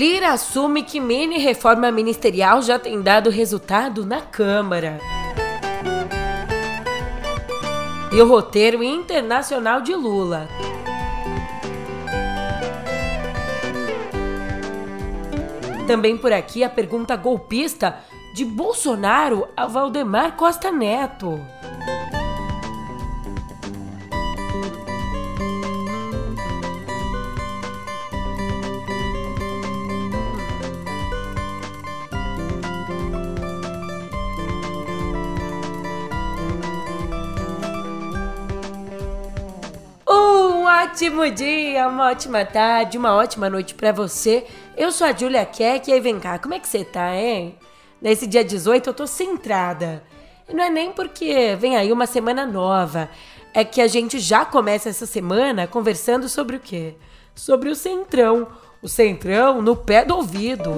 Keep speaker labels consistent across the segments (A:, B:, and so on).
A: Lira assume que mini reforma ministerial já tem dado resultado na Câmara. E o roteiro internacional de Lula. Também por aqui a pergunta golpista de Bolsonaro a Valdemar Costa Neto. Ótimo dia, uma ótima tarde, uma ótima noite para você. Eu sou a Julia Keck e aí vem cá, como é que você tá, hein? Nesse dia 18 eu tô centrada. E não é nem porque vem aí uma semana nova, é que a gente já começa essa semana conversando sobre o quê? Sobre o Centrão. O Centrão no pé do ouvido.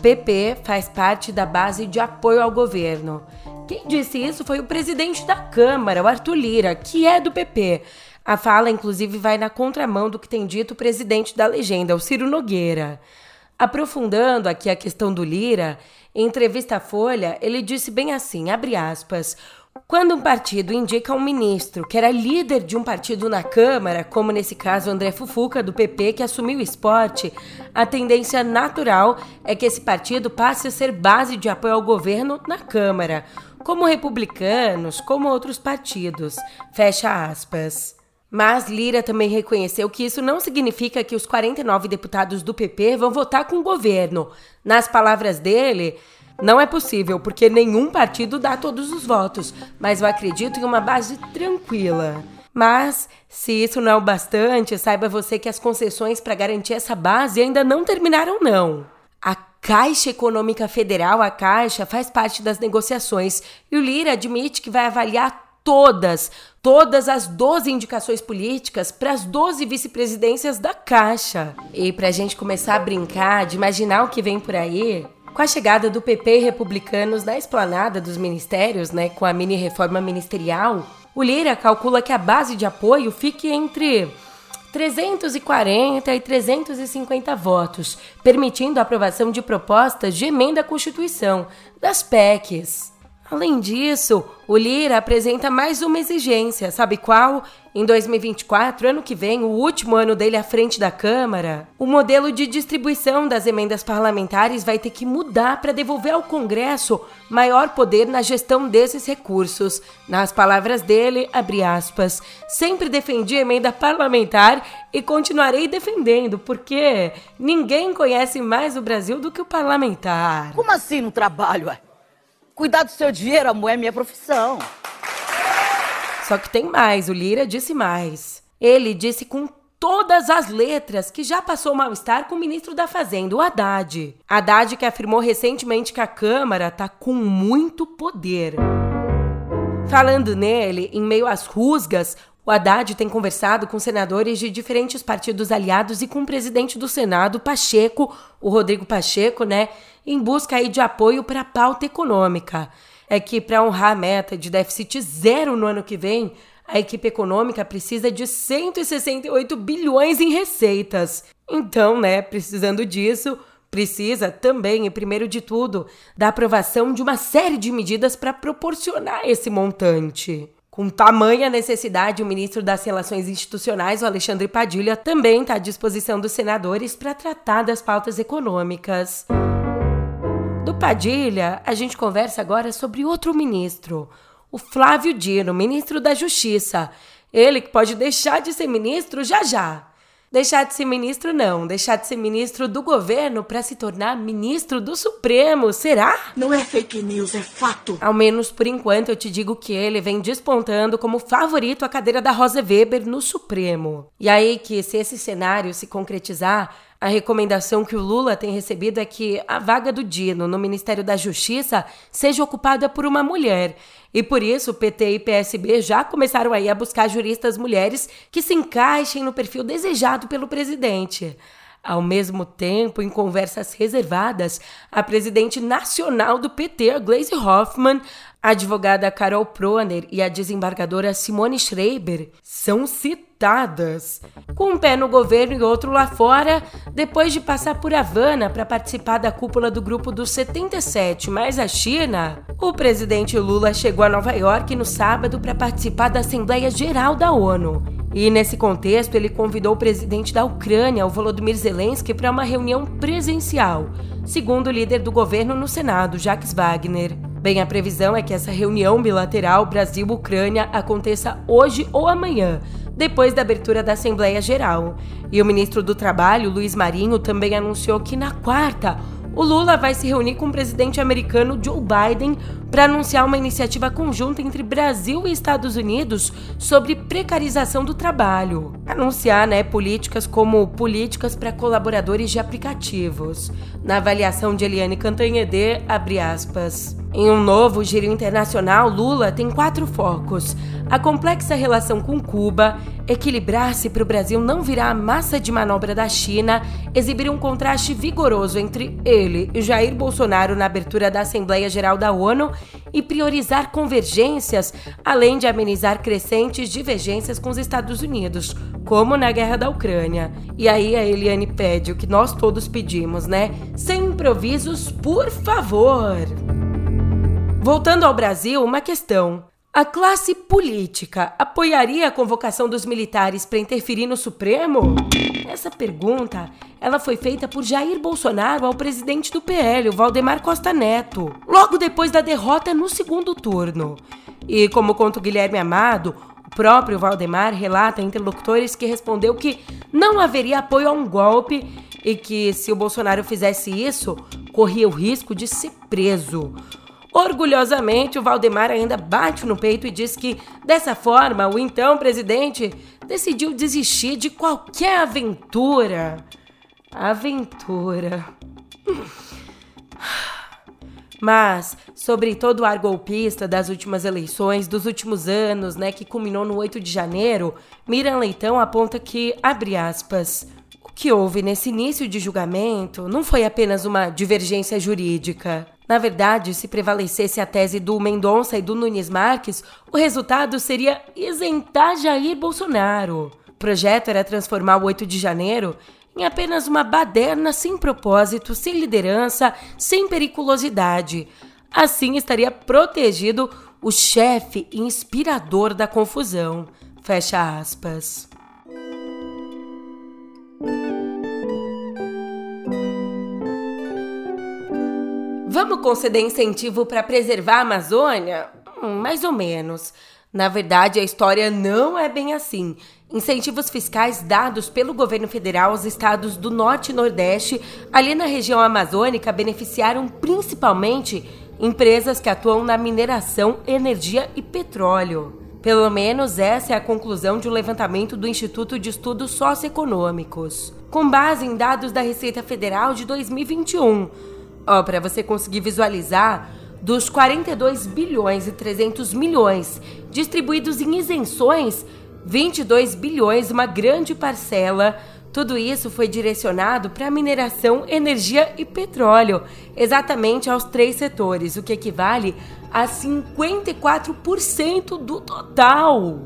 A: PP faz parte da base de apoio ao governo. Quem disse isso foi o presidente da Câmara, o Arthur Lira, que é do PP. A fala, inclusive, vai na contramão do que tem dito o presidente da legenda, o Ciro Nogueira. Aprofundando aqui a questão do Lira, em entrevista à Folha, ele disse bem assim, abre aspas, quando um partido indica um ministro que era líder de um partido na Câmara, como nesse caso André Fufuca, do PP, que assumiu o esporte, a tendência natural é que esse partido passe a ser base de apoio ao governo na Câmara, como republicanos, como outros partidos. Fecha aspas. Mas Lira também reconheceu que isso não significa que os 49 deputados do PP vão votar com o governo. Nas palavras dele, não é possível, porque nenhum partido dá todos os votos, mas eu acredito em uma base tranquila. Mas, se isso não é o bastante, saiba você que as concessões para garantir essa base ainda não terminaram, não. A Caixa Econômica Federal, a Caixa, faz parte das negociações e o Lira admite que vai avaliar todas, todas as 12 indicações políticas para as 12 vice-presidências da Caixa. E para a gente começar a brincar de imaginar o que vem por aí, com a chegada do PP e republicanos na esplanada dos ministérios, né, com a mini reforma ministerial, o Lira calcula que a base de apoio fique entre 340 e 350 votos, permitindo a aprovação de propostas de emenda à Constituição, das PECs. Além disso, o Lira apresenta mais uma exigência, sabe qual? Em 2024, ano que vem, o último ano dele à frente da Câmara, o modelo de distribuição das emendas parlamentares vai ter que mudar para devolver ao Congresso maior poder na gestão desses recursos. Nas palavras dele, abre aspas, sempre defendi emenda parlamentar e continuarei defendendo, porque ninguém conhece mais o Brasil do que o parlamentar.
B: Como assim no trabalho? Ué? Cuidar do seu dinheiro, amor, é minha profissão.
A: Só que tem mais, o Lira disse mais. Ele disse com todas as letras que já passou mal-estar com o ministro da Fazenda, o Haddad. Haddad que afirmou recentemente que a Câmara tá com muito poder. Falando nele, em meio às rusgas, o Haddad tem conversado com senadores de diferentes partidos aliados e com o presidente do Senado, Pacheco, o Rodrigo Pacheco, né, em busca aí de apoio para a pauta econômica. É que para honrar a meta de déficit zero no ano que vem, a equipe econômica precisa de 168 bilhões em receitas. Então, né, precisando disso, precisa também, e primeiro de tudo, da aprovação de uma série de medidas para proporcionar esse montante. Com tamanha necessidade, o ministro das Relações Institucionais, o Alexandre Padilha, também está à disposição dos senadores para tratar das pautas econômicas. Padilha, a gente conversa agora sobre outro ministro, o Flávio Dino, ministro da Justiça. Ele que pode deixar de ser ministro já já. Deixar de ser ministro, não. Deixar de ser ministro do governo para se tornar ministro do Supremo, será?
B: Não é fake news, é fato.
A: Ao menos por enquanto eu te digo que ele vem despontando como favorito a cadeira da Rosa Weber no Supremo. E aí que, se esse cenário se concretizar, a recomendação que o Lula tem recebido é que a vaga do Dino no Ministério da Justiça seja ocupada por uma mulher. E por isso, PT e PSB já começaram aí a buscar juristas mulheres que se encaixem no perfil desejado pelo presidente. Ao mesmo tempo, em conversas reservadas, a presidente nacional do PT, Gleisi Hoffmann, a advogada Carol Proner e a desembargadora Simone Schreiber são citadas. Com um pé no governo e outro lá fora, depois de passar por Havana para participar da cúpula do grupo dos 77 mais a China, o presidente Lula chegou a Nova York no sábado para participar da Assembleia Geral da ONU. E nesse contexto, ele convidou o presidente da Ucrânia, o Volodymyr Zelensky, para uma reunião presencial, segundo o líder do governo no Senado, Jacques Wagner. Bem, a previsão é que essa reunião bilateral Brasil-Ucrânia aconteça hoje ou amanhã, depois da abertura da Assembleia Geral. E o ministro do Trabalho, Luiz Marinho, também anunciou que na quarta o Lula vai se reunir com o presidente americano Joe Biden para anunciar uma iniciativa conjunta entre Brasil e Estados Unidos sobre precarização do trabalho. Anunciar, né, políticas como políticas para colaboradores de aplicativos. Na avaliação de Eliane Cantanhede, abre aspas. Em um novo giro internacional, Lula tem quatro focos: a complexa relação com Cuba, equilibrar-se para o Brasil não virar a massa de manobra da China, exibir um contraste vigoroso entre ele e Jair Bolsonaro na abertura da Assembleia Geral da ONU e priorizar convergências, além de amenizar crescentes divergências com os Estados Unidos, como na guerra da Ucrânia. E aí a Eliane pede o que nós todos pedimos, né? Sem improvisos, por favor! Voltando ao Brasil, uma questão. A classe política apoiaria a convocação dos militares para interferir no Supremo? Essa pergunta, ela foi feita por Jair Bolsonaro ao presidente do PL, Valdemar Costa Neto, logo depois da derrota no segundo turno. E como conta o Guilherme Amado, o próprio Valdemar relata a interlocutores que respondeu que não haveria apoio a um golpe e que se o Bolsonaro fizesse isso, corria o risco de ser preso. Orgulhosamente, o Valdemar ainda bate no peito e diz que, dessa forma, o então presidente decidiu desistir de qualquer aventura. Aventura. Mas, sobre todo o ar golpista das últimas eleições, dos últimos anos, né, que culminou no 8 de janeiro, Miriam Leitão aponta que, abre aspas, o que houve nesse início de julgamento não foi apenas uma divergência jurídica. Na verdade, se prevalecesse a tese do Mendonça e do Nunes Marques, o resultado seria isentar Jair Bolsonaro. O projeto era transformar o 8 de janeiro em apenas uma baderna sem propósito, sem liderança, sem periculosidade. Assim estaria protegido o chefe inspirador da confusão. Fecha aspas. Vamos conceder incentivo para preservar a Amazônia? Hum, mais ou menos. Na verdade, a história não é bem assim. Incentivos fiscais dados pelo governo federal aos estados do Norte e Nordeste, ali na região amazônica, beneficiaram principalmente empresas que atuam na mineração, energia e petróleo. Pelo menos essa é a conclusão de um levantamento do Instituto de Estudos Socioeconômicos, com base em dados da Receita Federal de 2021 Ó, para você conseguir visualizar, dos 42 bilhões e 300 milhões distribuídos em isenções, 22 bilhões, uma grande parcela, tudo isso foi direcionado para mineração, energia e petróleo, exatamente aos três setores, o que equivale a 54% do total.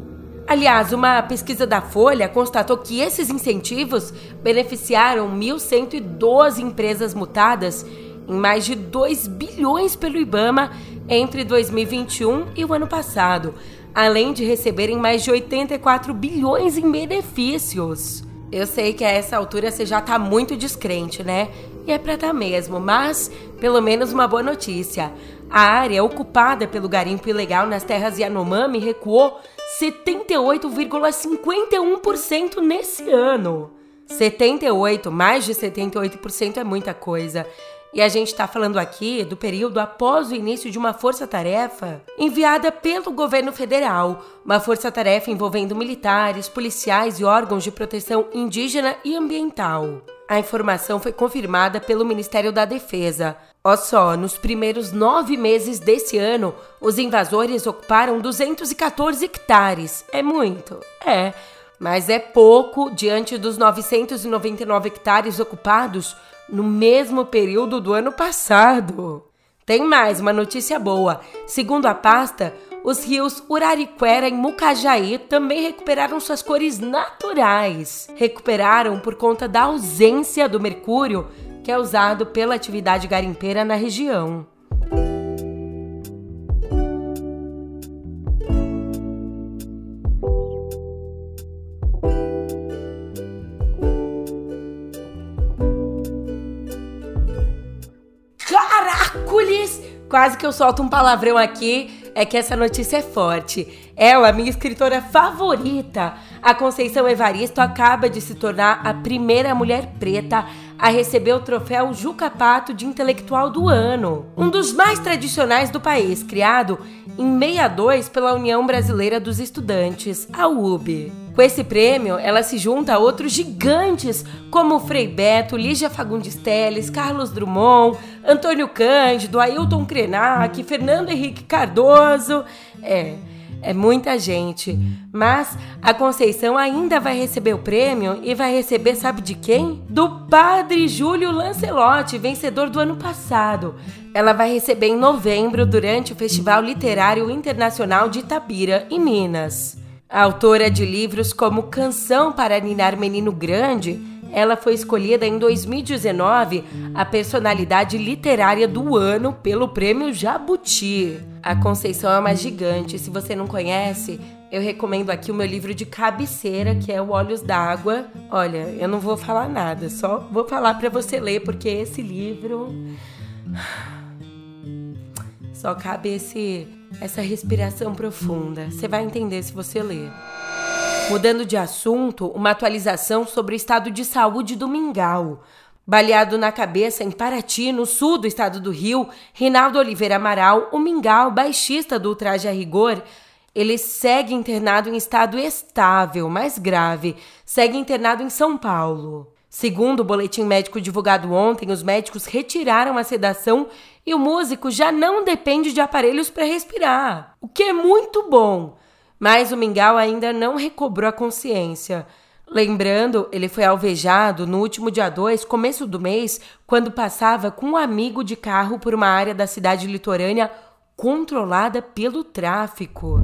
A: Aliás, uma pesquisa da Folha constatou que esses incentivos beneficiaram 1.112 empresas mutadas em mais de 2 bilhões pelo Ibama entre 2021 e o ano passado, além de receberem mais de 84 bilhões em benefícios. Eu sei que a essa altura você já tá muito descrente, né? E é pra tá mesmo, mas pelo menos uma boa notícia. A área ocupada pelo garimpo ilegal nas terras Yanomami recuou 78,51% nesse ano. 78, mais de 78% é muita coisa. E a gente está falando aqui do período após o início de uma força-tarefa enviada pelo governo federal, uma força-tarefa envolvendo militares, policiais e órgãos de proteção indígena e ambiental. A informação foi confirmada pelo Ministério da Defesa. Ó só, nos primeiros nove meses desse ano, os invasores ocuparam 214 hectares. É muito? É Mas é pouco diante dos 999 hectares ocupados no mesmo período do ano passado. Tem mais uma notícia boa. Segundo a pasta, os rios Urariquera e Mucajaí também recuperaram suas cores naturais. Recuperaram por conta da ausência do mercúrio que é usado pela atividade garimpeira na região. Quase que eu solto um palavrão aqui é que essa notícia é forte. Ela, minha escritora favorita, a Conceição Evaristo, acaba de se tornar a primeira mulher preta a receber o troféu Juca Pato de Intelectual do Ano, um dos mais tradicionais do país, criado em 62 pela União Brasileira dos Estudantes, a UB. Com esse prêmio, ela se junta a outros gigantes como Frei Beto, Lígia Fagundes Telles, Carlos Drummond, Antônio Cândido, Ailton Krenak, Fernando Henrique Cardoso. É, é muita gente. Mas a Conceição ainda vai receber o prêmio e vai receber, sabe de quem? Do padre Júlio Lancelotti, vencedor do ano passado. Ela vai receber em novembro durante o Festival Literário Internacional de Itabira, em Minas. A autora de livros como Canção para Ninar Menino Grande, ela foi escolhida em 2019 a personalidade literária do ano pelo prêmio Jabuti. A Conceição é uma gigante. Se você não conhece, eu recomendo aqui o meu livro de cabeceira, que é o Olhos d'Água. Olha, eu não vou falar nada, só vou falar para você ler, porque esse livro. Só cabe esse, essa respiração profunda. Você vai entender se você ler. Mudando de assunto, uma atualização sobre o estado de saúde do Mingau. Baleado na cabeça em Paraty, no sul do estado do Rio, Rinaldo Oliveira Amaral, o Mingau, baixista do Traje a Rigor, ele segue internado em estado estável, mais grave, segue internado em São Paulo. Segundo o boletim médico divulgado ontem, os médicos retiraram a sedação e o músico já não depende de aparelhos para respirar, o que é muito bom. Mas o Mingau ainda não recobrou a consciência. Lembrando, ele foi alvejado no último dia 2, começo do mês, quando passava com um amigo de carro por uma área da cidade litorânea controlada pelo tráfico.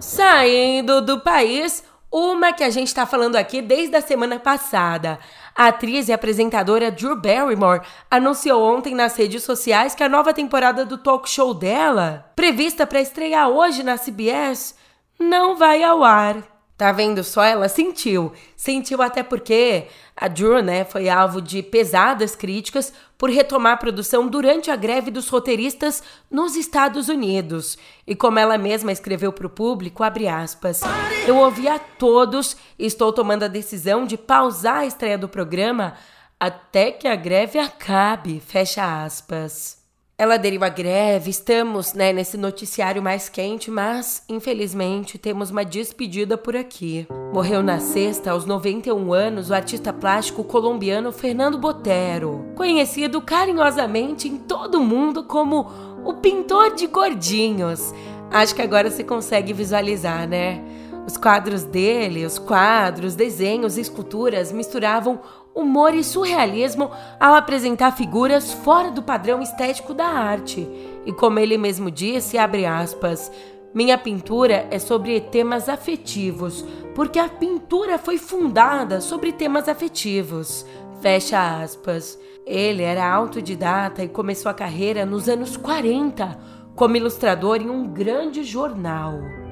A: Saindo do país, uma que a gente está falando aqui desde a semana passada. A atriz e apresentadora Drew Barrymore anunciou ontem nas redes sociais que a nova temporada do talk show dela, prevista para estrear hoje na CBS, não vai ao ar. Tá vendo só? Ela sentiu. Sentiu até porque a Drew, né, foi alvo de pesadas críticas por retomar a produção durante a greve dos roteiristas nos Estados Unidos. E como ela mesma escreveu para o público, abre aspas, eu ouvi a todos e estou tomando a decisão de pausar a estreia do programa até que a greve acabe, fecha aspas. Ela aderiu à greve, estamos né, nesse noticiário mais quente, mas infelizmente temos uma despedida por aqui. Morreu na sexta, aos 91 anos, o artista plástico colombiano Fernando Botero, conhecido carinhosamente em todo o mundo como o pintor de gordinhos. Acho que agora você consegue visualizar, né? Os quadros dele, os quadros, desenhos e esculturas misturavam humor e surrealismo ao apresentar figuras fora do padrão estético da arte. E como ele mesmo disse, aspas, minha pintura é sobre temas afetivos, porque a pintura foi fundada sobre temas afetivos. Fecha aspas. Ele era autodidata e começou a carreira nos anos 40 como ilustrador em um grande jornal.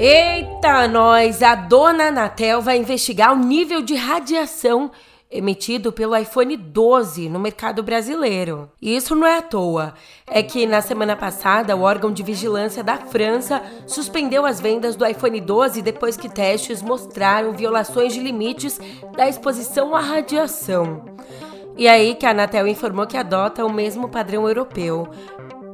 A: Eita, nós! A dona Anatel vai investigar o nível de radiação emitido pelo iPhone 12 no mercado brasileiro. E isso não é à toa. É que na semana passada o órgão de vigilância da França suspendeu as vendas do iPhone 12 depois que testes mostraram violações de limites da exposição à radiação. E aí que a Anatel informou que adota o mesmo padrão europeu.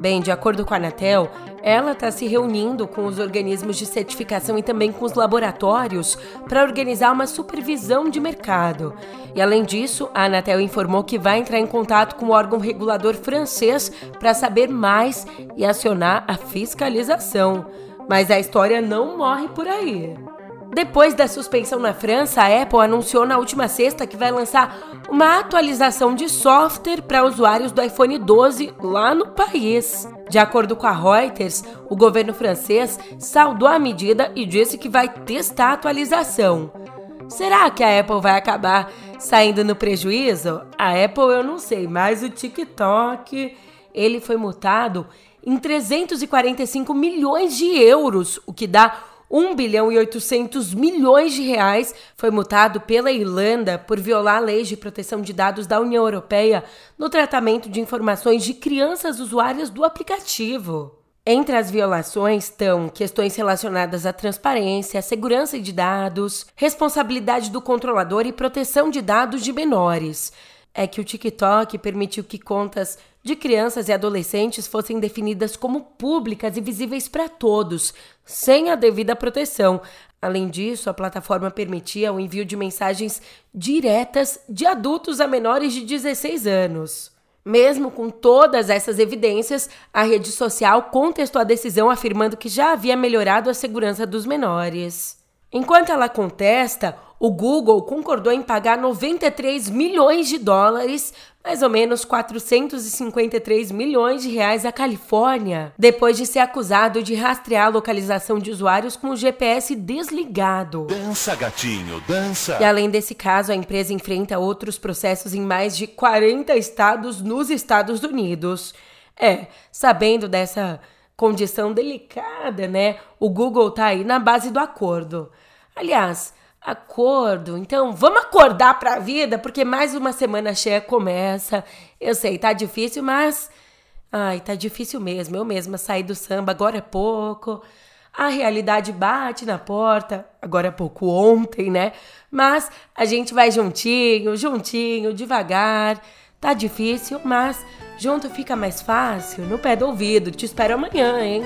A: Bem, de acordo com a Anatel, ela está se reunindo com os organismos de certificação e também com os laboratórios para organizar uma supervisão de mercado. E além disso, a Anatel informou que vai entrar em contato com o órgão regulador francês para saber mais e acionar a fiscalização. Mas a história não morre por aí. Depois da suspensão na França, a Apple anunciou na última sexta que vai lançar uma atualização de software para usuários do iPhone 12 lá no país. De acordo com a Reuters, o governo francês saudou a medida e disse que vai testar a atualização. Será que a Apple vai acabar saindo no prejuízo? A Apple eu não sei, mas o TikTok, ele foi multado em 345 milhões de euros, o que dá 1 bilhão e 800 milhões de reais foi multado pela Irlanda por violar leis de proteção de dados da União Europeia no tratamento de informações de crianças usuárias do aplicativo. Entre as violações estão questões relacionadas à transparência, segurança de dados, responsabilidade do controlador e proteção de dados de menores é que o TikTok permitiu que contas de crianças e adolescentes fossem definidas como públicas e visíveis para todos, sem a devida proteção. Além disso, a plataforma permitia o envio de mensagens diretas de adultos a menores de 16 anos. Mesmo com todas essas evidências, a rede social contestou a decisão afirmando que já havia melhorado a segurança dos menores. Enquanto ela contesta, o Google concordou em pagar 93 milhões de dólares, mais ou menos 453 milhões de reais à Califórnia, depois de ser acusado de rastrear a localização de usuários com o GPS desligado.
C: Dança, gatinho, dança.
A: E além desse caso, a empresa enfrenta outros processos em mais de 40 estados nos Estados Unidos. É, sabendo dessa condição delicada, né? O Google tá aí na base do acordo. Aliás, acordo. Então, vamos acordar para a vida, porque mais uma semana cheia começa. Eu sei, tá difícil, mas ai, tá difícil mesmo. Eu mesma saí do samba agora é pouco. A realidade bate na porta, agora é pouco ontem, né? Mas a gente vai juntinho, juntinho, devagar. Tá difícil, mas junto fica mais fácil. No pé do ouvido. Te espero amanhã, hein?